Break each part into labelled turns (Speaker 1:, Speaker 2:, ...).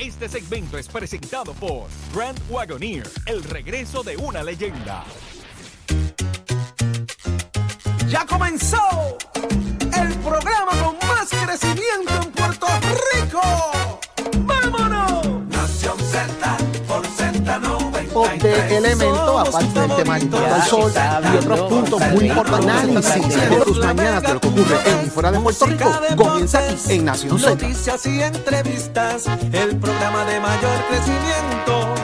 Speaker 1: Este segmento es presentado por Grand Wagoneer, el regreso de una leyenda.
Speaker 2: Ya comenzó el programa con más crecimiento en Z93.
Speaker 3: de elementos, aparte del tema del sol y otros puntos muy importantes. Análisis de tus mañanas de lo que ocurre en y fuera de Puerto Rico comienza aquí en Nación Z.
Speaker 2: Noticias y entrevistas, el programa de mayor crecimiento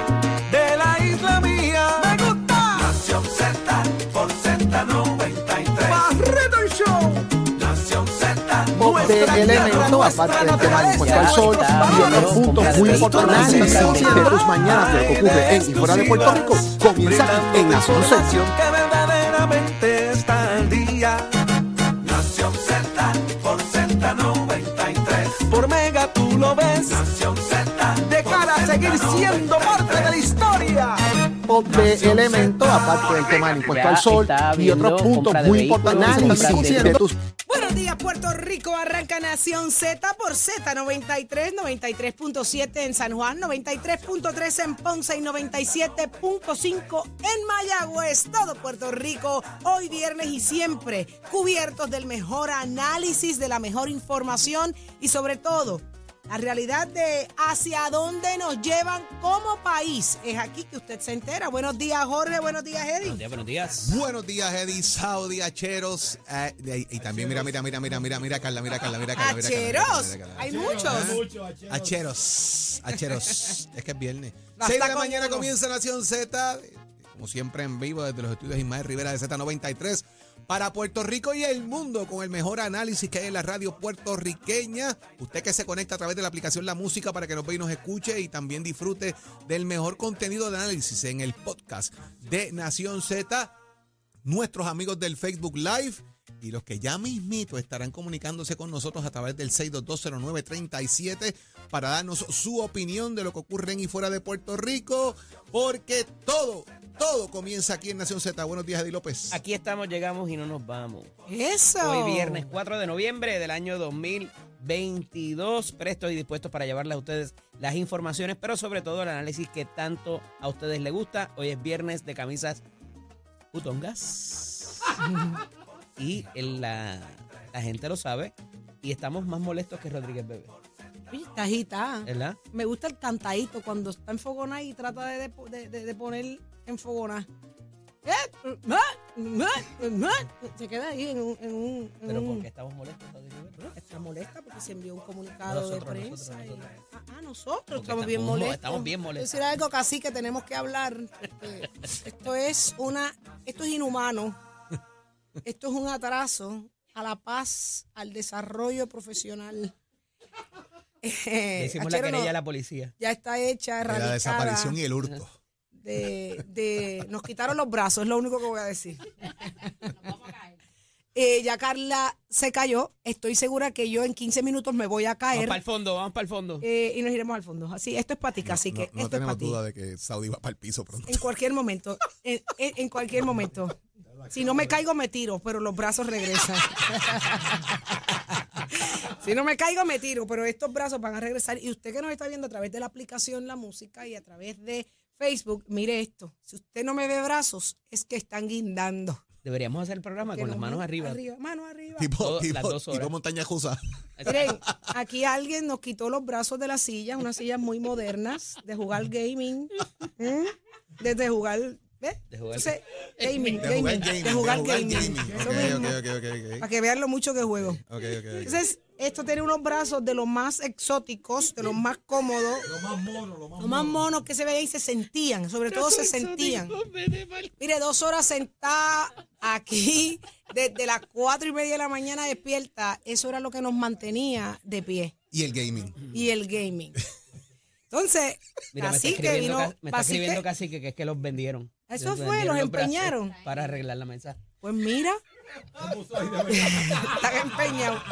Speaker 2: Z.
Speaker 3: de elementos, aparte del tema del impuesto al sol y otros puntos muy importantes. Análisis de tus mañanas de lo que ocurre en y fuera de Puerto Rico comienza aquí en Nación Z.
Speaker 2: Información que verdaderamente está al día. Nación Z por Z93. Por Mega tú lo ves. Nación Z. De cara a seguir siendo parte de la historia.
Speaker 3: de elementos, aparte del tema del impuesto al sol y otros puntos muy importantes. Análisis de tus
Speaker 4: Nación Z por Z93, 93.7 en San Juan, 93.3 en Ponce y 97.5 en Mayagüez. Todo Puerto Rico, hoy viernes y siempre cubiertos del mejor análisis, de la mejor información y sobre todo la realidad de hacia dónde nos llevan como país. Es aquí que usted se entera. Buenos días, Jorge. Buenos días, Eddie.
Speaker 5: Buenos días, buenos días.
Speaker 6: Buenos días, Eddie, Saudi, Acheros. eh, y, y también, mira, mira, mira, mira, mira, mira, Carla, mira, Carla, mira, Carla. mira, Carla, mira, Carla,
Speaker 4: Acheros.
Speaker 6: mira, Carla.
Speaker 4: Hay muchos.
Speaker 6: Acheros, acheros. Es que es viernes.
Speaker 4: Basta
Speaker 6: 6 de la mañana
Speaker 4: uno.
Speaker 6: comienza Nación Z. Como siempre en vivo desde los estudios Ismael Rivera de Z93 para Puerto Rico y el mundo con el mejor análisis que hay en la radio puertorriqueña. Usted que se conecta a través de la aplicación La Música para que nos vea y nos escuche y también disfrute del mejor contenido de análisis en el podcast de Nación Z nuestros amigos del Facebook Live y los que ya mismito estarán comunicándose con nosotros a través del 6220937 para darnos su opinión de lo que ocurre en y fuera de Puerto Rico, porque todo, todo comienza aquí en Nación Z. Buenos días, Eddie López.
Speaker 5: Aquí estamos, llegamos y no nos vamos.
Speaker 4: Eso.
Speaker 5: Hoy viernes 4 de noviembre del año 2022, prestos y dispuestos para llevarles a ustedes las informaciones, pero sobre todo el análisis que tanto a ustedes les gusta. Hoy es viernes de camisas putongas. y el- la, la gente lo sabe. Y estamos más molestos que Rodríguez Bebé.
Speaker 4: Oye, está agitada.
Speaker 5: ¿Verdad?
Speaker 4: Me gusta el cantadito cuando está enfogona y trata de, de, de- de poner enfogona. Eh, Se queda ahí en un. En un en
Speaker 5: Pero
Speaker 4: un-
Speaker 5: ¿por qué estamos molestos? Rodríguez Bebé?
Speaker 4: Está molesta porque se envió un comunicado
Speaker 5: Nosotros,
Speaker 4: de prensa.
Speaker 5: nosotros,
Speaker 4: y-
Speaker 5: nosotros.
Speaker 4: Ah, ah, nosotros
Speaker 5: Porque
Speaker 4: estamos bien
Speaker 5: estamos-
Speaker 4: molestos.
Speaker 5: estamos bien molestos.
Speaker 4: Decir algo casi que tenemos que hablar. porque Esto es una, esto es inhumano. Esto es un atraso a la paz, al desarrollo profesional.
Speaker 5: Le
Speaker 4: Eh,
Speaker 5: hicimos la
Speaker 4: Achero, no,
Speaker 5: querella a la policía.
Speaker 4: ya está hecha,
Speaker 6: De la desaparición y el hurto.
Speaker 4: de, de- nos quitaron los brazos, es lo único que voy a decir. Eh, ya Carla se cayó. Estoy segura que yo en 15 minutos me voy a
Speaker 5: Vamos
Speaker 4: caer
Speaker 5: para el fondo, vamos para el fondo.
Speaker 4: eh, y nos iremos al fondo. Así, esto es para ti, así que
Speaker 6: no no
Speaker 4: esto es
Speaker 6: tenemos
Speaker 4: para ti.
Speaker 6: duda de que Saudi va para el piso pronto.
Speaker 4: En cualquier momento, en, en- en cualquier momento. Si no me caigo, me tiro, pero los brazos regresan. si no me caigo, me tiro, pero estos brazos van a regresar. Y usted que nos está viendo a través de la aplicación La Música y a través de Facebook, mire esto. Si usted no me ve brazos, es que están guindando.
Speaker 5: Deberíamos hacer el programa
Speaker 4: Que
Speaker 5: con las
Speaker 4: no,
Speaker 5: manos arriba.
Speaker 4: Manos arriba.
Speaker 6: Tipo,
Speaker 5: Todo- las
Speaker 6: tipo,
Speaker 5: dos horas.
Speaker 6: tipo montaña rusa.
Speaker 4: Miren, aquí alguien nos quitó los brazos de las sillas, unas sillas muy modernas, de jugar gaming. ¿Mm? Desde jugar.
Speaker 5: De jugar-
Speaker 4: Entonces, gaming,
Speaker 6: De jugar
Speaker 4: gaming,
Speaker 6: gaming.
Speaker 4: de jugar
Speaker 6: de jugar
Speaker 4: gaming. Para que vean lo mucho que juego. Entonces, esto tiene unos brazos de los más exóticos, de los más cómodos. Los más monos, los más, monos que se veían y se sentían, sobre todo se sentían. Mire, dos horas sentada aquí, desde las cuatro y media de la mañana despierta, eso era lo que nos mantenía de pie.
Speaker 6: Y el gaming.
Speaker 4: Y el gaming. Entonces,
Speaker 5: Mira, me está
Speaker 4: así que
Speaker 5: escribiendo,
Speaker 4: vino.
Speaker 5: me está escribiendo casi que, que es que los vendieron.
Speaker 4: Eso fue,
Speaker 5: vendieron
Speaker 4: los empeñaron.
Speaker 5: Para arreglar la mesa.
Speaker 4: Pues mira. Están empeñados.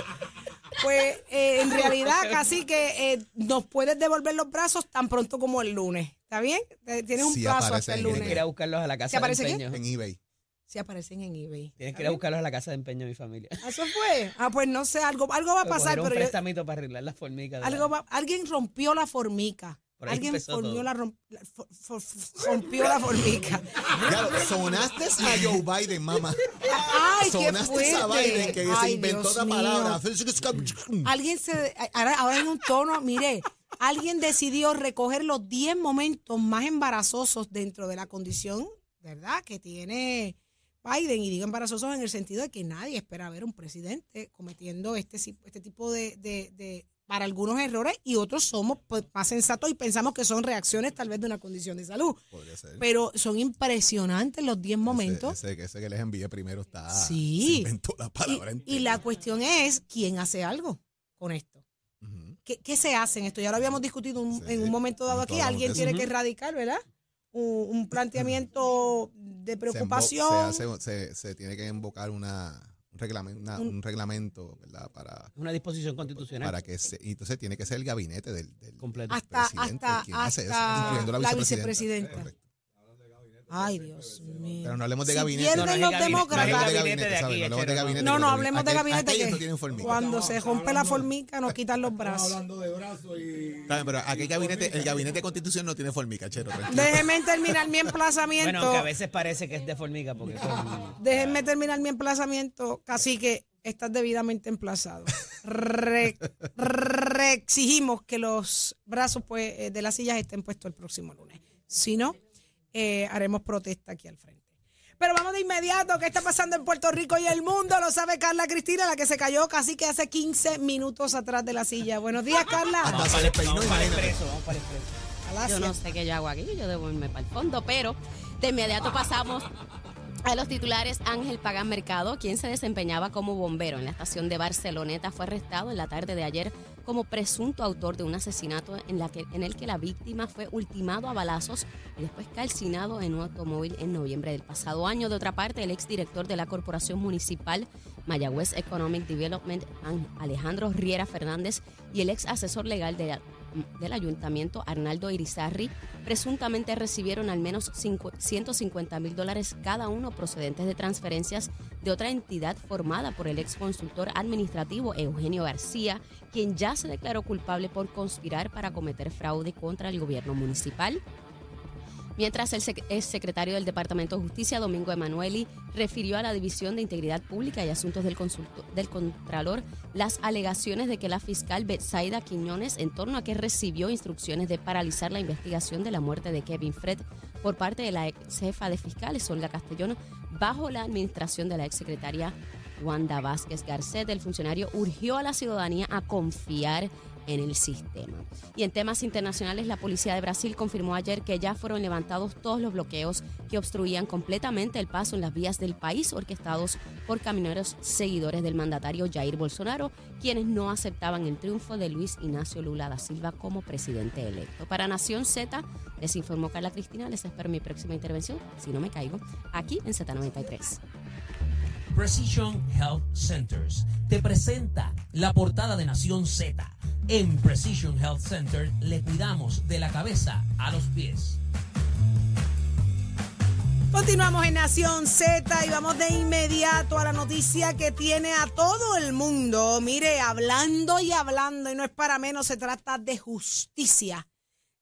Speaker 4: Pues eh, en realidad casi que eh, nos puedes devolver los brazos tan pronto como el lunes. ¿Está bien? Eh, Tienes un
Speaker 6: Sí,
Speaker 4: plazo hasta el lunes.
Speaker 5: ir a buscarlos a la casa
Speaker 4: ¿Se
Speaker 5: de
Speaker 4: aparece
Speaker 5: empeño.
Speaker 6: En eBay.
Speaker 4: Sí, aparecen en eBay.
Speaker 5: Tienes que ir a buscarlos a la casa de empeño de mi familia.
Speaker 4: ¿Ah, ¿Eso fue? Ah, pues no sé, algo, algo va a
Speaker 5: a
Speaker 4: pasar,
Speaker 5: un
Speaker 4: pero yo-
Speaker 5: prestamito para arreglar las formigas. de
Speaker 4: algo
Speaker 5: la-
Speaker 4: va- alguien rompió la formica.
Speaker 5: Por ahí
Speaker 4: Alguien la, rom- la- for- for- rompió la formica.
Speaker 6: Claro, sonaste a Joe Biden, mamá.
Speaker 4: Ay, qué
Speaker 6: Sonaste a Biden que se inventó
Speaker 4: mío.
Speaker 6: palabra.
Speaker 4: Alguien se. Ahora, ahora en un tono, mire, alguien decidió recoger los 10 momentos más embarazosos dentro de la condición, ¿verdad?, que tiene Biden. Y digo embarazosos en el sentido de que nadie espera ver un presidente cometiendo este, este tipo de, de- de- para algunos errores y otros somos pues, más sensatos y pensamos que son reacciones tal vez de una condición de salud.
Speaker 6: Podría ser.
Speaker 4: Pero son impresionantes los 10 momentos.
Speaker 6: Ese, ese- ese que les envié primero está.
Speaker 4: Sí.
Speaker 6: inventó la
Speaker 4: Y,
Speaker 6: palabra
Speaker 4: y la cuestión es quién hace algo con esto. ¿Qué, qué se hace en esto? Ya lo habíamos discutido un-
Speaker 6: Sí,
Speaker 4: en un momento dado aquí. Alguien tiene que erradicar, ¿verdad? Un, un planteamiento de
Speaker 6: Se
Speaker 4: preocupación.
Speaker 6: embo- Se, hace- se- se tiene que invocar una, un, reglamento, una-
Speaker 4: Un-
Speaker 6: un reglamento, ¿verdad? Para,
Speaker 5: Una disposición constitucional
Speaker 6: para que se. y entonces tiene que ser el gabinete del, del
Speaker 5: completa.
Speaker 4: hasta
Speaker 6: presidente.
Speaker 4: hasta,
Speaker 6: ¿Quién hace eso?
Speaker 4: hasta
Speaker 6: Incluyendo la
Speaker 4: la
Speaker 6: vicepresidenta.
Speaker 4: vicepresidenta. Ay, Dios mío.
Speaker 6: Pero no hablemos de
Speaker 4: Si
Speaker 6: gabinete.
Speaker 4: pierden
Speaker 5: No, no
Speaker 4: los demócratas.
Speaker 6: hablemos de
Speaker 5: gabinete
Speaker 6: gabinete,
Speaker 5: de
Speaker 6: ¿sabes?
Speaker 5: aquí,
Speaker 6: No hablemos de
Speaker 5: Chero,
Speaker 6: gabinete.
Speaker 4: No, hablemos de gabinete que
Speaker 6: no tienen formiga.
Speaker 4: cuando se rompe la formica nos quitan los brazos.
Speaker 7: de brazos y.
Speaker 6: Pero aquel gabinete, el gabinete de constitución no tiene formica, chero. tranquilo.
Speaker 4: Déjenme terminar mi
Speaker 5: Bueno,
Speaker 4: emplazamiento.
Speaker 5: aunque a veces parece que es de formiga porque
Speaker 4: Déjenme terminar mi emplazamiento, casi que estás debidamente emplazado. Re, exigimos que los brazos pues, eh, de las sillas estén puestos el próximo lunes. Si no, eh, haremos protesta aquí al frente. Pero vamos de inmediato, ¿qué está pasando en Puerto Rico y el mundo? Lo sabe Carla Cristina, la que se cayó casi que hace 15 minutos atrás de la silla. Buenos días, Carla.
Speaker 5: Vamos para el,
Speaker 6: despeinó,
Speaker 5: vamos para el
Speaker 6: imagínate.
Speaker 5: expreso, vamos para el expreso.
Speaker 8: Yo no sé qué yo hago aquí, yo debo irme para el fondo, pero de inmediato pasamos a los titulares. Ángel Pagán Mercado, quien se desempeñaba como bombero en la estación de Barceloneta, fue arrestado en la tarde de ayer como presunto autor de un asesinato en, el que la víctima fue ultimado a balazos y después calcinado en un automóvil en noviembre del pasado año. De otra parte, el exdirector de la Corporación Municipal Mayagüez Economic Development, An- Alejandro Riera Fernández, y el ex asesor legal de la- del ayuntamiento, Arnaldo Irizarri, presuntamente recibieron al menos cincu- 150 mil dólares cada uno procedentes de transferencias de otra entidad formada por el ex consultor administrativo Eugenio García, quien ya se declaró culpable por conspirar para cometer fraude contra el gobierno municipal. Mientras el ex secretario del Departamento de Justicia, Domingo Emanueli, refirió a la División de Integridad Pública y Asuntos del, Consulto- del Contralor las alegaciones de que la fiscal Betsaida Quiñones, en torno a que recibió instrucciones de paralizar la investigación de la muerte de Kevin Fred por parte de la ex jefa de fiscales, Olga Castellón, bajo la administración de la ex secretaria Wanda Vázquez Garcet, el funcionario urgió a la ciudadanía a confiar en el sistema. Y en temas internacionales, la policía de Brasil confirmó ayer que ya fueron levantados todos los bloqueos que obstruían completamente el paso en las vías del país orquestados por camioneros seguidores del mandatario Jair Bolsonaro, quienes no aceptaban el triunfo de Luis Ignacio Lula da Silva como presidente electo. Para Nación Z, les informó Carla Cristina, les espero mi próxima intervención, si no me caigo, aquí en Z93.
Speaker 9: Precision Health Centers te presenta la portada de Nación Z. En Precision Health Center le cuidamos de la cabeza a los pies.
Speaker 4: Continuamos en Nación Z y vamos de inmediato a la noticia que tiene a todo el mundo. Mire, hablando y hablando, y no es para menos, se trata de justicia.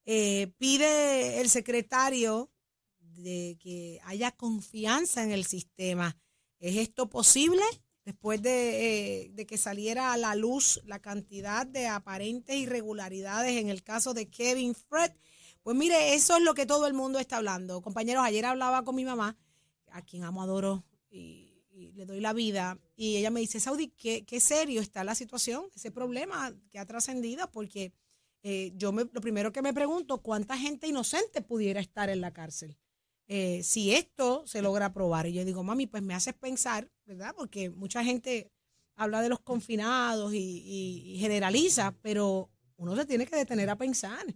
Speaker 4: Eh, pide el secretario de que haya confianza en el sistema. ¿Es esto posible? Después de, eh, de que saliera a la luz la cantidad de aparentes irregularidades en el caso de Kevin Fred. Pues mire, eso es lo que todo el mundo está hablando. Compañeros, ayer hablaba con mi mamá, a quien amo, adoro y, y le doy la vida, y ella me dice, Saudi, qué, qué serio está la situación, ese problema que ha trascendido, porque eh, yo me, lo primero que me pregunto, ¿cuánta gente inocente pudiera estar en la cárcel? Eh, si esto se logra probar. Y yo digo, mami, pues me haces pensar, ¿verdad? Porque mucha gente habla de los confinados y, y- y generaliza, pero uno se tiene que detener a pensar.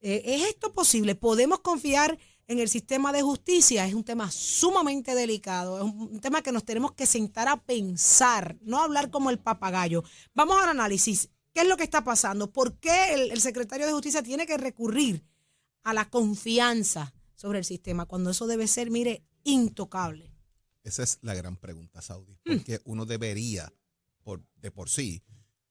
Speaker 4: Eh, ¿Es esto posible? ¿Podemos confiar en el sistema de justicia? Es un tema sumamente delicado, es un, un tema que nos tenemos que sentar a pensar, no hablar como el papagayo. Vamos al análisis. ¿Qué es lo que está pasando? ¿Por qué el, el secretario de justicia tiene que recurrir a la confianza sobre el sistema cuando eso debe ser, mire, intocable?
Speaker 6: Esa es la gran pregunta, Saudi. Porque uno debería, por, de por sí,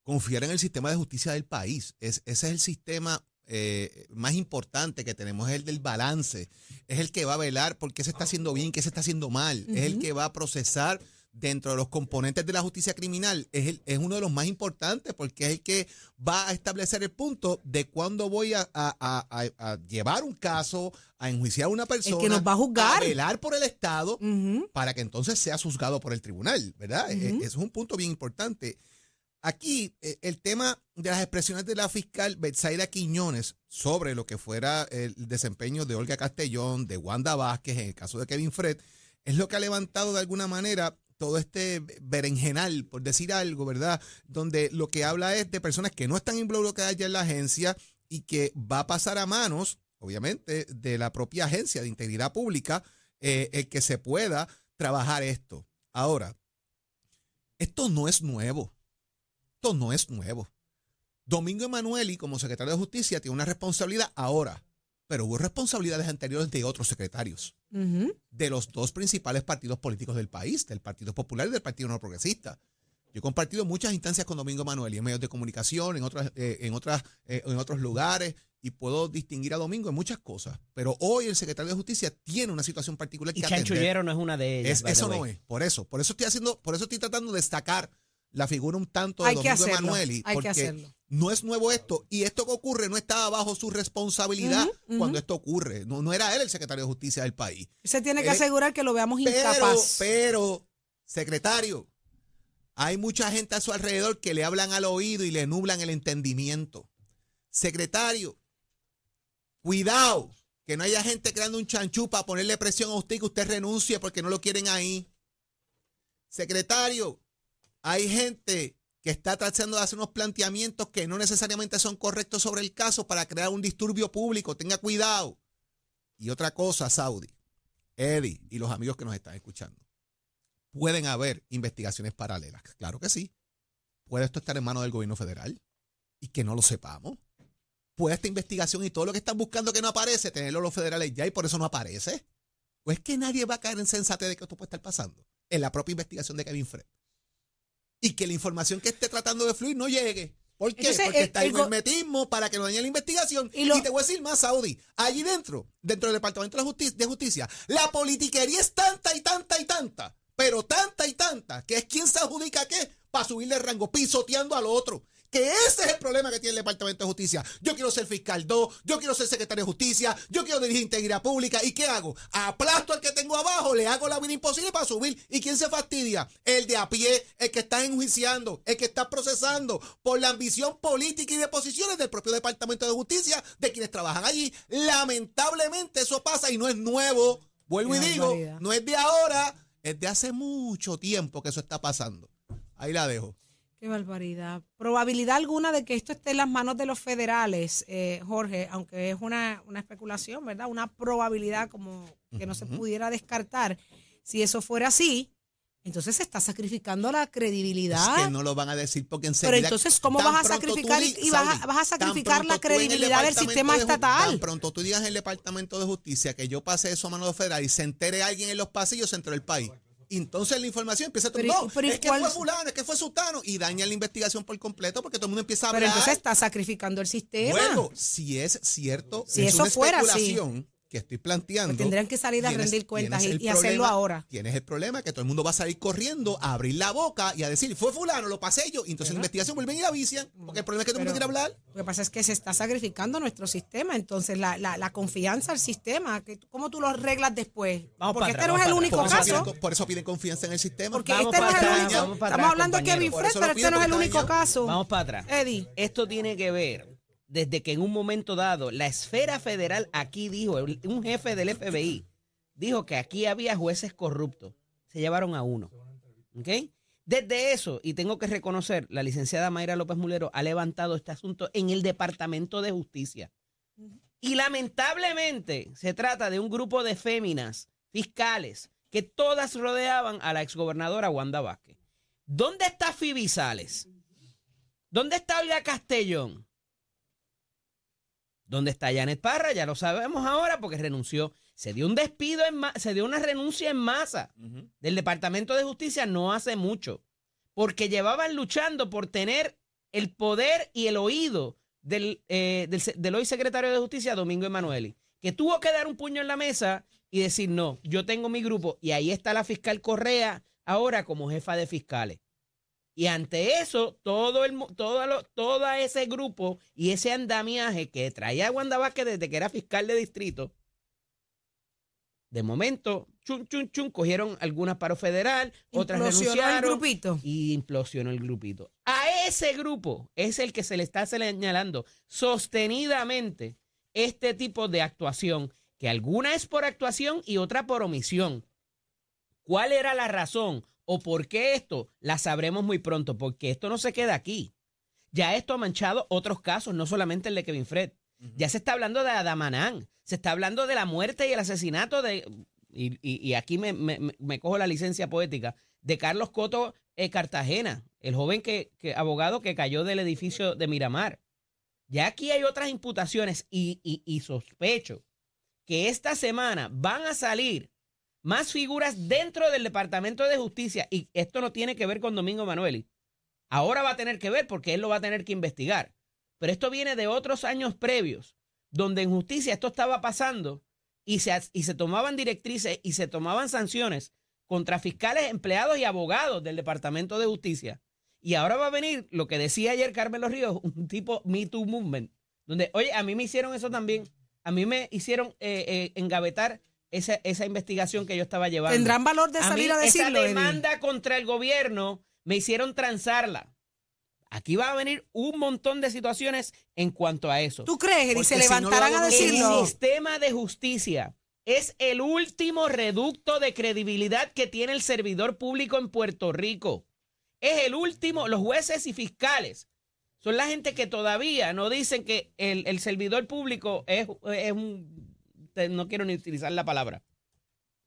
Speaker 6: confiar en el sistema de justicia del país. Es, ese es el sistema eh, más importante que tenemos, es el del balance. Es el que va a velar por qué se está haciendo bien, qué se está haciendo mal. Es el que va a procesar dentro de los componentes de la justicia criminal. Es, el- es uno de los más importantes porque es el que va a establecer el punto de cuándo voy a, a- a- a- a llevar un caso, a enjuiciar a una persona.
Speaker 4: nos va a juzgar.
Speaker 6: velar por el Estado para que entonces sea juzgado por el tribunal, ¿verdad? E-. Eso es un punto bien importante. Aquí, eh, el tema de las expresiones de la fiscal Betsaida Quiñones sobre lo que fuera el desempeño de Olga Castellón, de Wanda Vázquez, en el caso de Kevin Fred, es lo que ha levantado de alguna manera todo este berenjenal, por decir algo, ¿verdad? Donde lo que habla es de personas que no están involucradas ya en la agencia y que va a pasar a manos, obviamente, de la propia agencia de integridad pública, eh, el que se pueda trabajar esto. Ahora, esto no es nuevo. Esto no es nuevo. Domingo Emanueli, como secretario de Justicia, tiene una responsabilidad ahora, pero hubo responsabilidades anteriores de otros secretarios, De los dos principales partidos políticos del país, del Partido Popular y del Partido No Progresista. Yo he compartido muchas instancias con Domingo Emanueli en medios de comunicación, en, otras, eh, en, otras, eh, en otros lugares, y puedo distinguir a Domingo en muchas cosas. Pero hoy el secretario de Justicia tiene una situación particular
Speaker 5: Y
Speaker 6: que atender.
Speaker 5: chanchullero no es una de ellas.
Speaker 6: Es- eso no es. Por eso. Por eso estoy haciendo, por eso estoy tratando de destacar la figura un tanto de
Speaker 4: Hay que
Speaker 6: Domingo Emanueli.
Speaker 4: hay que
Speaker 6: porque
Speaker 4: hacerlo.
Speaker 6: No es nuevo esto. Y esto que ocurre no estaba bajo su responsabilidad cuando esto ocurre. No, no era él el secretario de Justicia del país.
Speaker 4: Se tiene que
Speaker 6: Eh,
Speaker 4: asegurar que lo veamos
Speaker 6: Pero,
Speaker 4: incapaz.
Speaker 6: pero, secretario, hay mucha gente a su alrededor que le hablan al oído y le nublan el entendimiento. Secretario, cuidado, que no haya gente creando un chanchú para ponerle presión a usted y que usted renuncie porque no lo quieren ahí. Secretario, hay gente que está tratando de hacer unos planteamientos que no necesariamente son correctos sobre el caso para crear un disturbio público. Tenga cuidado. Y otra cosa, Saudi, Eddie y los amigos que nos están escuchando. Pueden haber investigaciones paralelas. Claro que sí. Puede esto estar en manos del gobierno federal y que no lo sepamos. Puede esta investigación y todo lo que están buscando que no aparece, tenerlo los federales ya y por eso no aparece. ¿O es que nadie va a caer en sensatez de que esto puede estar pasando? En la propia investigación de Kevin Fred. Y que la información que esté tratando de fluir no llegue. ¿Por qué?
Speaker 4: Entonces,
Speaker 6: Porque
Speaker 4: el-
Speaker 6: está el hermetismo para que no dañe la investigación.
Speaker 4: Y
Speaker 6: te voy a decir más, Saudi. Allí dentro, dentro del Departamento de, la Justi- de Justicia, la politiquería es tanta y tanta y tanta, pero tanta y tanta, que es quien se adjudica qué para subirle el rango, pisoteando al otro. Que ese es el problema que tiene el Departamento de Justicia. Yo quiero ser fiscal 2, yo quiero ser secretario de Justicia, yo quiero dirigir integridad pública. ¿Y qué hago? Aplasto al que tengo abajo, le hago la vida imposible para subir. ¿Y quién se fastidia? El de a pie, el que está enjuiciando, el que está procesando por la ambición política y de posiciones del propio Departamento de Justicia, de quienes trabajan allí. Lamentablemente eso pasa y no es nuevo. Vuelvo
Speaker 4: Qué
Speaker 6: y digo,
Speaker 4: barbaridad.
Speaker 6: no es de ahora, es de hace mucho tiempo que eso está pasando. Ahí la dejo.
Speaker 4: Qué barbaridad. Probabilidad alguna de que esto esté en las manos de los federales, eh, Jorge, aunque es una, una especulación, ¿verdad? Una probabilidad como que no se pudiera descartar. Si eso fuera así, entonces se está sacrificando la credibilidad.
Speaker 6: Es que no lo van a decir porque enseguida.
Speaker 4: Pero entonces, ¿cómo vas a
Speaker 6: tú
Speaker 4: sacrificar y vas a- vas a sacrificar la credibilidad del sistema
Speaker 6: de
Speaker 4: estatal?
Speaker 6: Tan pronto tú digas en el Departamento de Justicia que yo pasé eso a mano de federal y se entere alguien en los pasillos, se enteró el país. Entonces la información empieza a
Speaker 4: Pero,
Speaker 6: no,
Speaker 4: ¿y- pero, ¿y
Speaker 6: es que
Speaker 4: cuál-
Speaker 6: fue fulano, es que fue sultano y daña la investigación por completo porque todo el mundo empieza a
Speaker 4: Pero
Speaker 6: hablar.
Speaker 4: entonces está sacrificando el sistema.
Speaker 6: Bueno, si es cierto,
Speaker 4: Si
Speaker 6: es
Speaker 4: eso
Speaker 6: una
Speaker 4: fuera
Speaker 6: especulación que estoy planteando.
Speaker 4: Pues tendrían que salir a
Speaker 6: tienes-
Speaker 4: rendir cuentas y- hacerlo ahora.
Speaker 6: Tienes el problema que todo el mundo va a salir corriendo a abrir la boca y a decir, fue fulano, lo pasé yo. Y entonces la investigación vuelven y la vician. Porque el problema es que todo el mundo quiere hablar.
Speaker 4: Lo que pasa es que se está sacrificando nuestro sistema, entonces la, la, la confianza al sistema, que, ¿cómo tú lo arreglas después?
Speaker 5: Vamos
Speaker 4: Porque este
Speaker 5: atrás,
Speaker 4: no es el único
Speaker 6: Por
Speaker 4: caso.
Speaker 6: piden, por eso piden confianza en el sistema.
Speaker 4: Porque
Speaker 5: Vamos
Speaker 4: este no es el único. Estamos
Speaker 5: atrás,
Speaker 4: hablando de. Kevin Fred, pero este no es el único caso.
Speaker 5: Vamos para atrás.
Speaker 4: Eddie.
Speaker 5: Esto tiene que ver desde que en un momento dado la esfera federal aquí dijo, un jefe del FBI dijo que aquí había jueces corruptos. Se llevaron a uno. ¿Ok? Desde eso, y tengo que reconocer, la licenciada Mayra López Mulero ha levantado este asunto en el Departamento de Justicia. Y lamentablemente se trata de un grupo de féminas fiscales que todas rodeaban a la exgobernadora Wanda Vázquez. ¿Dónde está Phoebe Sales? ¿Dónde está Olga Castellón? ¿Dónde está Janet Parra? Ya lo sabemos ahora porque renunció. Se dio un despido, en se dio una renuncia en masa del Departamento de Justicia no hace mucho, porque llevaban luchando por tener el poder y el oído del, eh, del, del hoy secretario de Justicia, Domingo Emanueli, que tuvo que dar un puño en la mesa y decir, no, yo tengo mi grupo, y ahí está la fiscal Correa ahora como jefa de fiscales. Y ante eso, todo el todo, lo- todo ese grupo y ese andamiaje que traía Wanda Vázquez desde que era fiscal de distrito, de momento, chun, chun, chun, cogieron algunas paro federal, otras
Speaker 4: Implosionó el
Speaker 5: renunciaron
Speaker 4: grupito.
Speaker 5: y implosionó el grupito. A ese grupo es el que se le está señalando sostenidamente este tipo de actuación, que alguna es por actuación y otra por omisión. ¿Cuál era la razón o por qué esto? La sabremos muy pronto, porque esto no se queda aquí. Ya esto ha manchado otros casos, no solamente el de Kevin Fred. Ya se está hablando de Adamanán, se está hablando de la muerte y el asesinato de, y, y- y aquí me, me- me- me cojo la licencia poética, de Carlos Coto eh, Cartagena, el joven que, que- abogado que cayó del edificio de Miramar. Ya aquí hay otras imputaciones y, y- y sospecho que esta semana van a salir más figuras dentro del Departamento de Justicia y esto no tiene que ver con Domingo Manueli. Ahora va a tener que ver porque él lo va a tener que investigar. Pero esto viene de otros años previos, donde en justicia esto estaba pasando y se, y se tomaban directrices y se tomaban sanciones contra fiscales, empleados y abogados del Departamento de Justicia. Y ahora va a venir lo que decía ayer Carmen Los Ríos, un tipo Me Too Movement, donde, oye, a mí me hicieron eso también. A mí me hicieron eh, eh, engavetar esa, esa investigación que yo estaba llevando.
Speaker 4: ¿Tendrán valor de
Speaker 5: A
Speaker 4: salir
Speaker 5: mí
Speaker 4: a decirlo,
Speaker 5: Esa
Speaker 4: Eddie?
Speaker 5: demanda contra el gobierno me hicieron transarla. Aquí va a venir un montón de situaciones en cuanto a eso.
Speaker 4: ¿Tú crees, Eddie? ¿Se
Speaker 6: si no lo
Speaker 4: levantarán a decirlo?
Speaker 5: El sistema de justicia es el último reducto de credibilidad que tiene el servidor público en Puerto Rico. Es el último, los jueces y fiscales son la gente que todavía no dicen que el, el servidor público es, es un, no quiero ni utilizar la palabra,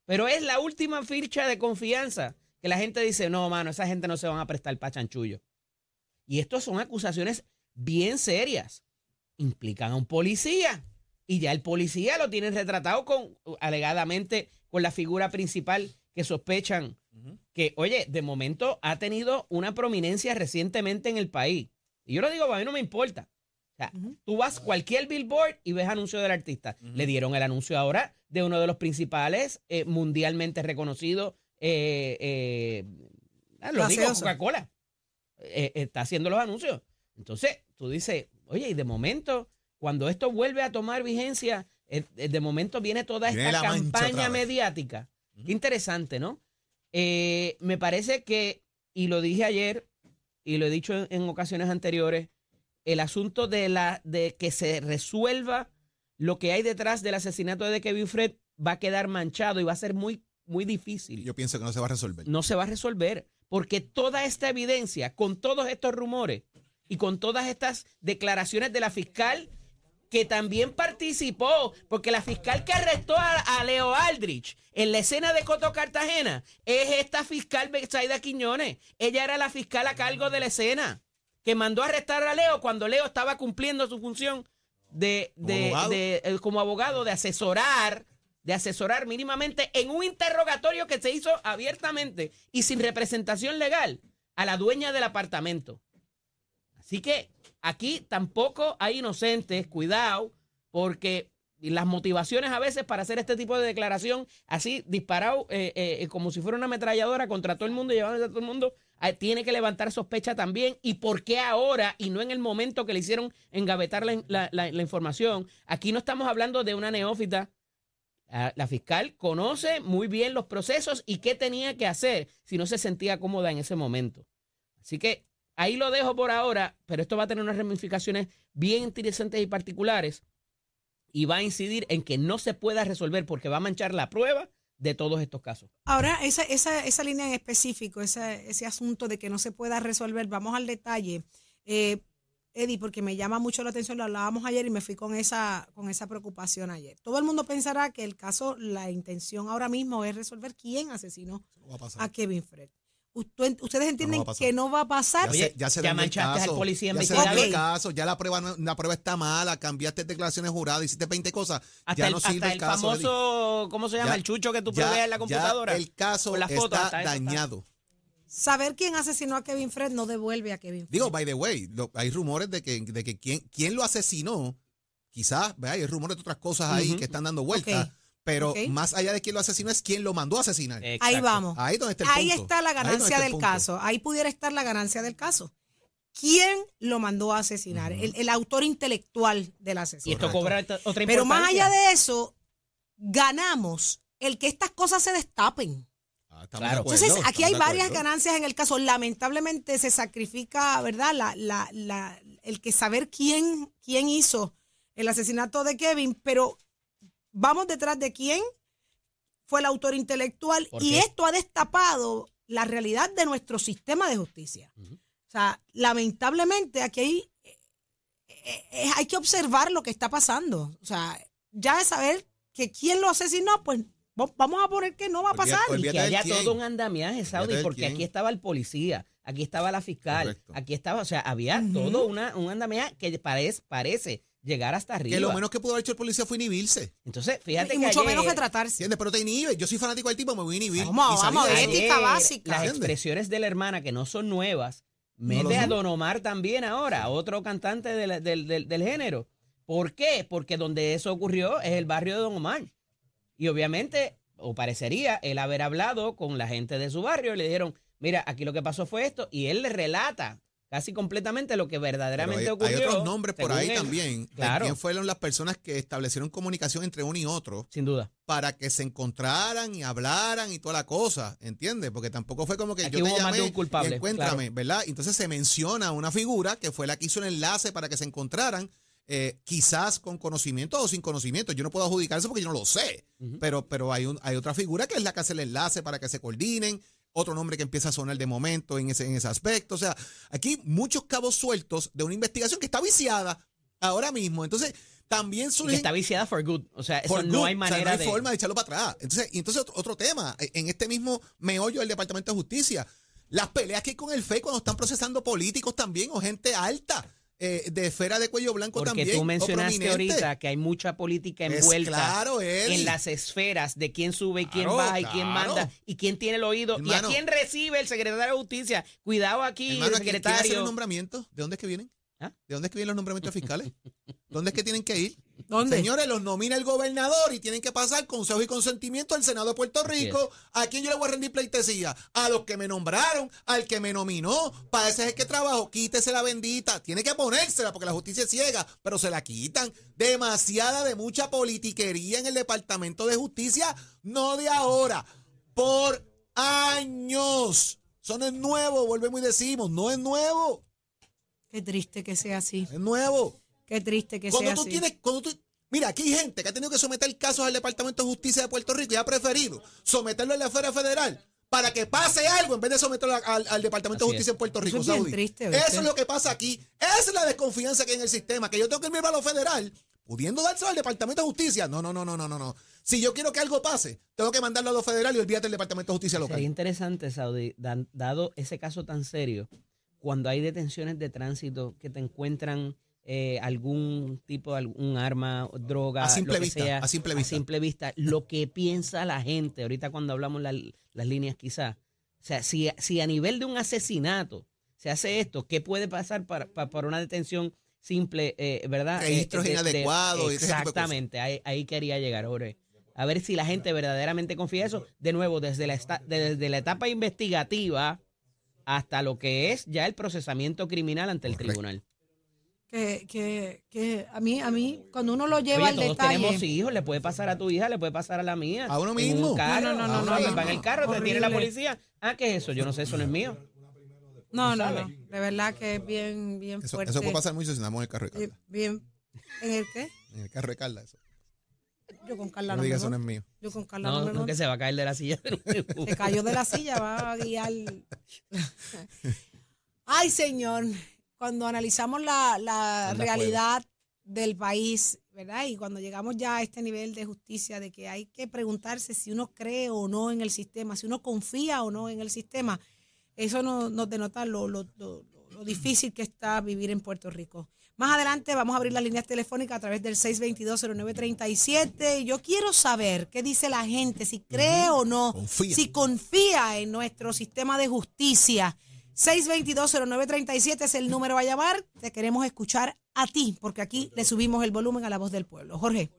Speaker 5: pero es la última ficha de confianza que la gente dice, no, mano, esa gente no se van a prestar para chanchullo. Y estos son acusaciones bien serias. Implican a un policía. Y ya el policía lo tienen retratado con, alegadamente, con la figura principal que sospechan que, oye, de momento ha tenido una prominencia recientemente en el país. Y yo lo digo, a mí no me importa. O sea, tú vas cualquier billboard y ves anuncio del artista. Le dieron el anuncio ahora de uno de los principales eh, mundialmente reconocidos, eh, eh, ah, lo digo. Coca-Cola. Eh, está haciendo los anuncios. Entonces, tú dices, oye, y de momento, cuando esto vuelve a tomar vigencia, de momento viene toda
Speaker 6: Viene
Speaker 5: esta campaña mediática. Qué interesante, ¿no? Eh, me parece que, y lo dije ayer, y lo he dicho en, en ocasiones anteriores, el asunto de, la, de que se resuelva lo que hay detrás del asesinato de Kevin Fred va a quedar manchado y va a ser muy, muy difícil
Speaker 6: Yo pienso que no se va a resolver.
Speaker 5: no se va a resolver, porque toda esta evidencia, con todos estos rumores y con todas estas declaraciones de la fiscal que también participó, porque la fiscal que arrestó a, a Leo Aldrich en la escena de Coto Cartagena es esta fiscal Betsaida Quiñones. Ella era la fiscal a cargo de la escena, que mandó a arrestar a Leo cuando Leo estaba cumpliendo su función de,
Speaker 6: Como abogado.
Speaker 5: de- eh, como abogado, de asesorar, de asesorar mínimamente en un interrogatorio que se hizo abiertamente y sin representación legal a la dueña del apartamento. Así que aquí tampoco hay inocentes, cuidado, porque las motivaciones a veces para hacer este tipo de declaración así disparado eh, eh, como si fuera una ametralladora contra todo el mundo y llevándose a todo el mundo, eh, tiene que levantar sospecha también. ¿Y por qué ahora y no en el momento que le hicieron engavetar la, la- información? Aquí no estamos hablando de una neófita. La fiscal conoce muy bien los procesos y qué tenía que hacer si no se sentía cómoda en ese momento. Así que ahí lo dejo por ahora, pero esto va a tener unas ramificaciones bien interesantes y particulares y va a incidir en que no se pueda resolver porque va a manchar la prueba de todos estos casos.
Speaker 4: Ahora, esa, esa, esa línea en específico, esa- ese asunto de que no se pueda resolver, vamos al detalle. Eh, Eddie, porque me llama mucho la atención, lo hablábamos ayer y me fui con esa, con esa preocupación ayer. Todo el mundo pensará que el caso, la intención ahora mismo es resolver quién asesinó
Speaker 6: a pasar.
Speaker 4: a Kevin Fred. Usted- ustedes entienden
Speaker 6: va
Speaker 4: que no va a pasar.
Speaker 6: Ya
Speaker 5: Oye,
Speaker 6: ya se
Speaker 5: ya manchaste al
Speaker 6: caso,
Speaker 5: policía
Speaker 6: ya se el caso, ya la prueba, no- la prueba está mala, cambiaste declaraciones juradas, hiciste 20 cosas,
Speaker 5: Hasta
Speaker 6: ya
Speaker 5: el,
Speaker 6: no
Speaker 5: hasta
Speaker 6: sirve el,
Speaker 5: el
Speaker 6: caso.
Speaker 5: Famoso, ¿cómo se llama?
Speaker 6: Ya-
Speaker 5: el chucho que tú provees en la
Speaker 6: ya
Speaker 5: computadora.
Speaker 6: el caso está dañado.
Speaker 4: Saber quién asesinó a Kevin Fred no devuelve a Kevin Fred.
Speaker 6: Digo, by the way, lo- hay rumores de que, de que quién, quién lo asesinó, quizás, ¿verdad? hay rumores de otras cosas ahí que están dando vueltas,
Speaker 4: Ok.
Speaker 6: Pero más allá de quién lo asesinó es quién lo mandó a asesinar.
Speaker 5: Exacto.
Speaker 4: Ahí vamos.
Speaker 6: Ahí donde está el
Speaker 4: Ahí
Speaker 6: punto.
Speaker 4: está la ganancia
Speaker 6: está
Speaker 4: del caso. Ahí pudiera estar la ganancia del caso. ¿Quién lo mandó a asesinar? el, el autor intelectual del
Speaker 5: Y
Speaker 4: asesinato.
Speaker 5: esto cobra otra
Speaker 4: Pero más
Speaker 5: importancia.
Speaker 4: allá de eso, ganamos el que estas cosas se destapen.
Speaker 6: Ah,
Speaker 5: Claro.
Speaker 6: acuerdo,
Speaker 4: Entonces, aquí hay varias ganancias en el caso. Lamentablemente se sacrifica, ¿verdad? La, la, la, el que saber quién, quién hizo el asesinato de Kevin, pero vamos detrás de quién fue el autor intelectual
Speaker 5: ¿Por
Speaker 4: y
Speaker 5: qué?
Speaker 4: esto ha destapado la realidad de nuestro sistema de justicia. O sea, lamentablemente aquí hay, eh, eh, hay que observar lo que está pasando. O sea, ya de saber que quién lo asesinó, pues va- vamos a poner que no va a pasar.
Speaker 5: Y que haya
Speaker 6: quién.
Speaker 5: todo un andamiaje, Saudi, porque aquí estaba el policía, aquí estaba la fiscal,
Speaker 6: Correcto.
Speaker 5: aquí estaba, o sea, había todo una, un andamiaje que parece, parece llegar hasta arriba.
Speaker 6: Que lo menos que pudo haber hecho el policía fue inhibirse.
Speaker 5: Entonces, fíjate
Speaker 4: y
Speaker 5: que
Speaker 4: mucho
Speaker 5: ayer-
Speaker 4: menos retratarse.
Speaker 6: ¿Entiendes? Pero te inhibe. Yo soy fanático del tipo, me voy a inhibir.
Speaker 4: Vamos, vamos,
Speaker 6: de
Speaker 4: ética
Speaker 5: ayer,
Speaker 4: básica.
Speaker 5: Las expresiones de la hermana que no son nuevas,
Speaker 6: No
Speaker 5: mete a. Don Omar también ahora, otro cantante de la- del, del- del género. ¿Por qué? Porque donde eso ocurrió es el barrio de Don Omar. Y obviamente, o parecería, él haber hablado con la gente de su barrio y le dijeron, mira, aquí lo que pasó fue esto, y él le relata casi completamente lo que verdaderamente
Speaker 6: hay, hay
Speaker 5: ocurrió.
Speaker 6: otros nombres por ahí
Speaker 5: él.
Speaker 6: también.
Speaker 5: Claro.
Speaker 6: ¿Quién fueron las personas que establecieron comunicación entre uno y otro
Speaker 5: Sin duda.
Speaker 6: para que se encontraran y hablaran y toda la cosa? ¿Entiendes? Porque tampoco fue como que
Speaker 5: Aquí
Speaker 6: yo te llamé
Speaker 5: un culpable,
Speaker 6: y encuéntrame, ¿verdad? Entonces se menciona una figura que fue la que hizo el enlace para que se encontraran. eh, quizás con conocimiento o sin conocimiento. Yo no puedo adjudicar eso porque yo no lo sé. Pero, pero hay, un, hay otra figura que es la que hace el enlace para que se coordinen. Otro nombre que empieza a sonar de momento en ese, en ese aspecto. O sea, aquí muchos cabos sueltos de una investigación que está viciada ahora mismo. Entonces, también
Speaker 5: Y
Speaker 6: surgen
Speaker 5: está viciada for good. O sea, eso no
Speaker 6: good.
Speaker 5: hay
Speaker 6: O sea,
Speaker 5: manera
Speaker 6: no hay
Speaker 5: de...
Speaker 6: forma de echarlo para atrás. Entonces, y entonces otro, otro tema, en este mismo meollo del Departamento de Justicia, las peleas que hay con el FEI cuando están procesando políticos también o gente alta eh, de esfera de cuello blanco
Speaker 5: Porque
Speaker 6: también.
Speaker 5: tú
Speaker 6: o
Speaker 5: mencionaste ahorita que hay mucha política envuelta
Speaker 6: claro,
Speaker 5: en las esferas de quién sube y quién
Speaker 6: Claro,
Speaker 5: baja y quién
Speaker 6: claro.
Speaker 5: manda y quién tiene el oído
Speaker 6: Hermano.
Speaker 5: y a quién recibe el secretario de justicia. Cuidado aquí,
Speaker 6: Hermano,
Speaker 5: el
Speaker 6: ¿quién- ¿quién hace los
Speaker 5: secretario.
Speaker 6: nombramientos? ¿De dónde es que vienen?
Speaker 5: ¿Ah?
Speaker 6: ¿De dónde es que vienen los nombramientos fiscales? ¿Dónde es que tienen que ir?
Speaker 4: ¿Dónde?
Speaker 6: Señores, los nomina el gobernador y tienen que pasar consejo y consentimiento del Senado de Puerto Rico. ¿A quién yo le voy a rendir pleitesía? A los que me nombraron, al que me nominó. Para ese es el que trabajo. Quítese la bendita. Tiene que ponérsela porque la justicia es ciega, pero se la quitan. Demasiada de mucha politiquería en el Departamento de Justicia, no de ahora. Por años. Eso no es nuevo, volvemos y decimos, no es nuevo,
Speaker 4: Qué triste que sea así.
Speaker 6: es nuevo.
Speaker 4: Qué triste que
Speaker 6: Cuando
Speaker 4: sea
Speaker 6: tú
Speaker 4: así.
Speaker 6: tienes, cuando tú, mira, aquí hay gente que ha tenido que someter casos al Departamento de Justicia de Puerto Rico y ha preferido someterlo a la esfera federal para que pase algo en vez de someterlo a- al, al Departamento
Speaker 5: Así
Speaker 6: de Justicia
Speaker 5: es.
Speaker 6: en Puerto
Speaker 4: Eso
Speaker 6: Rico.
Speaker 4: es bien
Speaker 6: Saudi.
Speaker 4: triste.
Speaker 6: Eso es lo que pasa aquí. Esa es la desconfianza que hay en el sistema, que yo tengo que irme a lo federal, pudiendo dárselo al Departamento de Justicia. No, no, no, no, no, no, no. Si yo quiero que algo pase, tengo que mandarlo a lo federal y olvídate del Departamento de Justicia
Speaker 5: Sería
Speaker 6: local.
Speaker 5: interesante, Saudi, dado ese caso tan serio, cuando hay detenciones de tránsito que te encuentran eh, algún tipo de algún arma, droga,
Speaker 6: A simple
Speaker 5: lo que
Speaker 6: vista,
Speaker 5: sea,
Speaker 6: a simple vista.
Speaker 5: simple vista, lo que piensa la gente, ahorita cuando hablamos la- las líneas quizás, o sea, si, si a nivel de un asesinato se hace esto, ¿qué puede pasar para, para, para una detención simple, eh, verdad?
Speaker 6: Registros
Speaker 5: Eh, de- de-
Speaker 6: inadecuados.
Speaker 5: Exactamente, ahí, ahí quería llegar, Jorge. A ver si la gente verdaderamente confía eso. De nuevo, desde la, esta- desde la etapa investigativa hasta lo que es ya el procesamiento criminal ante el
Speaker 6: Correcto.
Speaker 5: tribunal.
Speaker 4: Que, que, que a mí, a mí, cuando uno lo lleva
Speaker 5: Oye,
Speaker 4: al
Speaker 5: todos
Speaker 4: detalle.
Speaker 5: tenemos hijos, le puede pasar a tu hija, le puede pasar a la mía.
Speaker 6: A uno
Speaker 5: En
Speaker 6: mismo.
Speaker 5: un carro,
Speaker 4: No, no, no,
Speaker 6: no, no,
Speaker 5: en
Speaker 6: no.
Speaker 5: el carro, te tiene la policía. Ah, ¿qué es eso? Yo no sé, eso no es mío.
Speaker 4: No, no, no. De verdad que es bien, bien
Speaker 6: Eso,
Speaker 4: fuerte.
Speaker 6: eso puede pasar mucho si andamos en el carro de
Speaker 4: Bien,
Speaker 6: Carla.
Speaker 4: bien. ¿En el qué?
Speaker 6: En el carro de Carla. Eso.
Speaker 4: Yo con Carla
Speaker 6: No
Speaker 4: no, me
Speaker 6: digas eso no es mío.
Speaker 4: Yo con Carla no,
Speaker 5: No, no que se va a caer de la silla.
Speaker 4: Se cayó de la silla, va a guiar. Ay, señor, cuando analizamos la, la realidad del país, ¿verdad? Y cuando llegamos ya a este nivel de justicia, de que hay que preguntarse si uno cree o no en el sistema, si uno confía o no en el sistema, eso no- nos denota lo, lo- lo- lo difícil que está vivir en Puerto Rico. Más adelante vamos a abrir las líneas telefónicas a través del 622-0937. Y Yo quiero saber qué dice la gente, si cree o no,
Speaker 6: Confía.
Speaker 4: si confía en nuestro sistema de justicia. 622-0937 es el número a llamar. Te queremos escuchar a ti, porque aquí le subimos el volumen a la voz del pueblo. Jorge.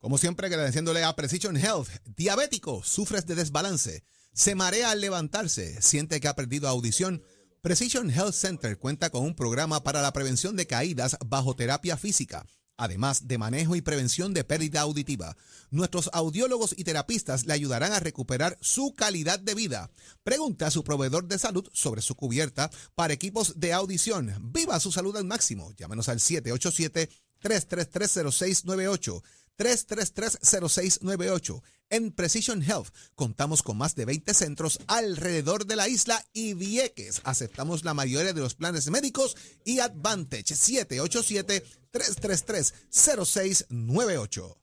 Speaker 6: Como siempre, agradeciéndole a Precision Health. Diabético, sufres de desbalance, se marea al levantarse, siente que ha perdido audición. Precision Health Center cuenta con un programa para la prevención de caídas bajo terapia física, además de manejo y prevención de pérdida auditiva. Nuestros audiólogos y terapistas le ayudarán a recuperar su calidad de vida. Pregunte a su proveedor de salud sobre su cubierta para equipos de audición. Viva su salud al máximo. Llámenos al 787 3330698 3330698. En Precision Health contamos con más de 20 centros alrededor de la isla y Vieques. Aceptamos la mayoría de los planes médicos y Advantage 787-333-0698.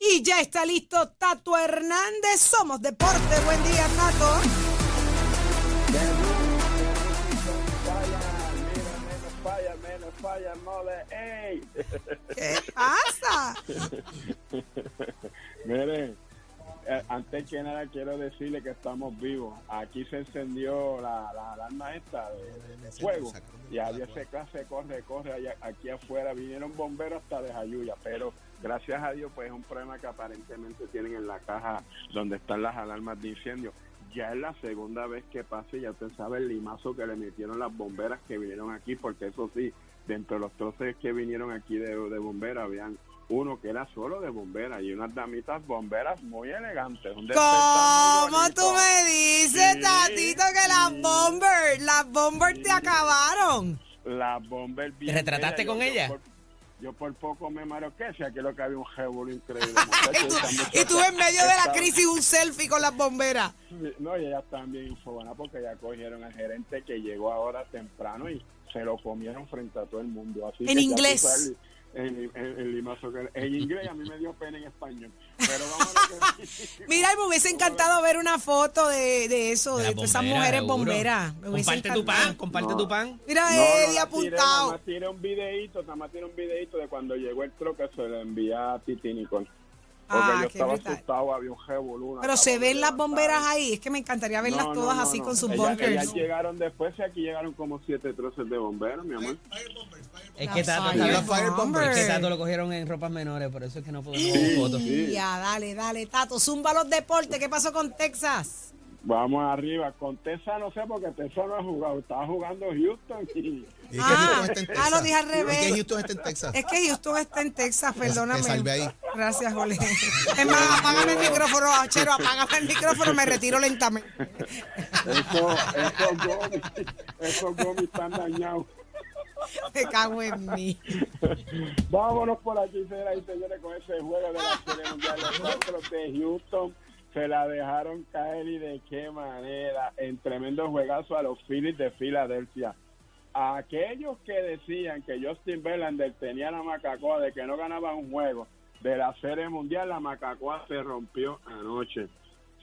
Speaker 4: Y ya está listo Tato Hernández. Somos Deporte. Buen día, Tato.
Speaker 7: Mole, ¡ey!
Speaker 4: ¿Qué pasa?
Speaker 7: Miren, eh, antes que nada quiero decirle que estamos vivos. Aquí se encendió la, la alarma esta de, de fuego y había ese clase, corre, corre allá- aquí afuera. Vinieron bomberos hasta de Jayuya, pero gracias a Dios pues es un problema que aparentemente tienen en la caja donde están las alarmas de incendio. Ya es la segunda vez que pasa y ya usted sabe el limazo que le metieron las bomberas que vinieron aquí, porque eso sí, dentro de los troces que vinieron aquí de, de bomberas, habían uno que era solo de bomberas y unas damitas bomberas muy elegantes. un
Speaker 4: ¿Cómo tú me dices,
Speaker 7: Sí,
Speaker 4: Tatito, que las
Speaker 7: sí.
Speaker 4: bombers, las bombers te acabaron?
Speaker 7: Las bombers bien
Speaker 5: ¿Te retrataste con
Speaker 7: yo- yo
Speaker 5: ella?
Speaker 7: por- Yo por poco me maroqué, si aquí lo que había un jebulo increíble.
Speaker 4: Y tú en medio de la crisis un selfie con las bomberas.
Speaker 7: No, y ellas están bien infobadas porque ya cogieron al gerente que llegó ahora temprano y se lo comieron frente a todo el mundo. Así
Speaker 4: En
Speaker 7: que
Speaker 4: inglés.
Speaker 7: El, el- el limazo que- en inglés a mí me dio pena en español. Pero vamos a que-
Speaker 4: Mira, y me hubiese encantado ver una foto de, de eso, de, esas mujeres
Speaker 5: seguro.
Speaker 4: bomberas. Me
Speaker 5: Comparte tu pan, comparte
Speaker 7: No.
Speaker 5: tu pan.
Speaker 4: Mira,
Speaker 7: No,
Speaker 4: Eddie apuntado.
Speaker 7: nada más tiré un videíto, nada más tiré un videíto de cuando llegó el troque, se lo envié a Titi Nicole. Porque
Speaker 4: Ah,
Speaker 7: yo estaba
Speaker 4: brutal.
Speaker 7: asustado, había un revolú.
Speaker 4: Pero se ven las bomberas ahí. Es que me encantaría verlas
Speaker 7: No,
Speaker 4: todas
Speaker 7: no,
Speaker 4: así
Speaker 7: no.
Speaker 4: con sus
Speaker 7: Ellas-
Speaker 4: bunkers.
Speaker 7: Ellas llegaron después y aquí llegaron como siete troces de bomberos, mi amor.
Speaker 5: Es que Tato,
Speaker 4: Fire
Speaker 6: Fire
Speaker 5: es que. Tato lo cogieron en ropas menores, por eso es que no podemos ver fotos.
Speaker 4: Ya, dale, dale, Tato. Zumba los deportes. ¿Qué pasó con Texas?
Speaker 7: Vamos arriba. Con Tessa no sé porque Tessa no ha jugado. Estaba jugando Houston y...
Speaker 6: ¿Y es que
Speaker 4: Ah,
Speaker 6: Houston está en
Speaker 4: ah, lo dije al
Speaker 6: ¿Y es que
Speaker 4: revés.
Speaker 6: Houston está en Texas?
Speaker 4: Es que Houston está en Texas, perdóname.
Speaker 6: te salvé ahí.
Speaker 4: Gracias, Jorge. Es más, apágame el micrófono, Achero, apágame el micrófono, me retiro lentamente.
Speaker 7: Eso, esos gomis, esos gomis están dañados.
Speaker 4: Me cago en mí.
Speaker 7: Vámonos por aquí, señoras y señores, con ese juego de la Serie Mundial. De Houston se la dejaron caer y de qué manera. En tremendo juegazo a los Phillies de Filadelfia. A aquellos que decían que Justin Verlander tenía la macacoa de que no ganaba un juego de la Serie Mundial, la macacoa se rompió anoche.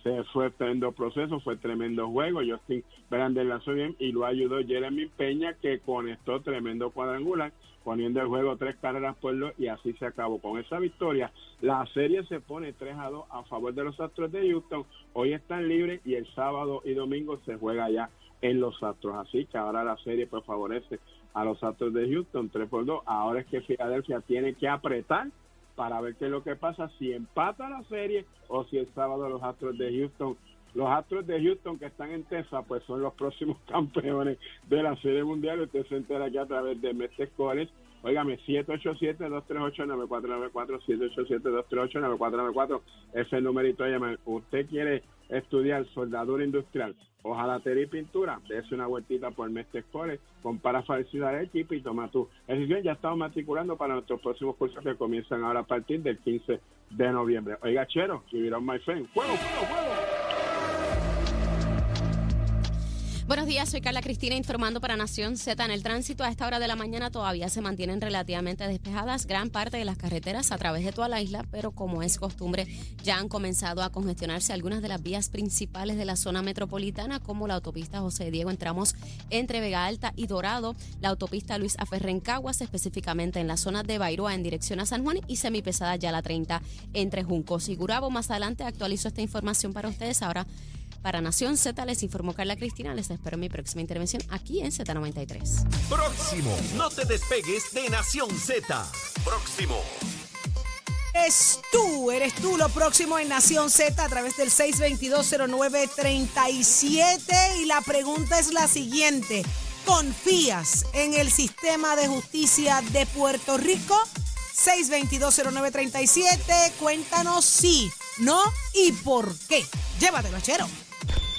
Speaker 7: Se fue tremendo proceso, fue tremendo juego. Justin Verlander lanzó bien y lo ayudó Jeremy Peña, que conectó tremendo cuadrangular, poniendo el juego tres carreras por dos y así se acabó. Con esa victoria, la serie se pone 3 a 2 a favor de los Astros de Houston. Hoy están libres y el sábado y domingo se juega ya en los Astros. Así que ahora la serie pues favorece a los Astros de Houston 3 por 2. Ahora es que Filadelfia tiene que apretar para ver qué es lo que pasa, si empata la serie o si el sábado los Astros de Houston, los Astros de Houston que están en Texas, pues son los próximos campeones de la Serie Mundial. Usted se entera aquí a través de Mestre College. Óigame, 787-238-9494, 787-238-9494, ese es numerito llamar. Usted quiere estudiar soldadura industrial, hojalatería y pintura, dése una vueltita por Mestre College, compara facilidad del equipo y toma tu decisión. Ya estamos matriculando para nuestros próximos cursos que comienzan ahora a partir del 15 de noviembre. Oiga, Chero, give it on my friend. ¡Fuego, fuego, fuego!
Speaker 8: Buenos días, soy Carla Cristina informando para Nación Z. En el tránsito a esta hora de la mañana todavía se mantienen relativamente despejadas gran parte de las carreteras a través de toda la isla, pero como es costumbre, ya han comenzado a congestionarse algunas de las vías principales de la zona metropolitana, como la autopista José Diego en tramos entre Vega Alta y Dorado, la autopista Luis Aferrencaguas, específicamente en la zona de Bairoa en dirección a San Juan y semipesada ya la 30 entre Juncos y Gurabo. Más adelante actualizo esta información para ustedes. Ahora para Nación Z les informó Carla Cristina. Les espero en mi próxima intervención aquí en Z93.
Speaker 1: Próximo. No te despegues de Nación Z. Próximo.
Speaker 4: Eres tú, eres tú lo próximo en Nación Z a través del 6220937 y la pregunta es la siguiente. ¿Confías en el sistema de justicia de Puerto Rico? 6220937, cuéntanos sí, no y por qué. Llévatelo, chero.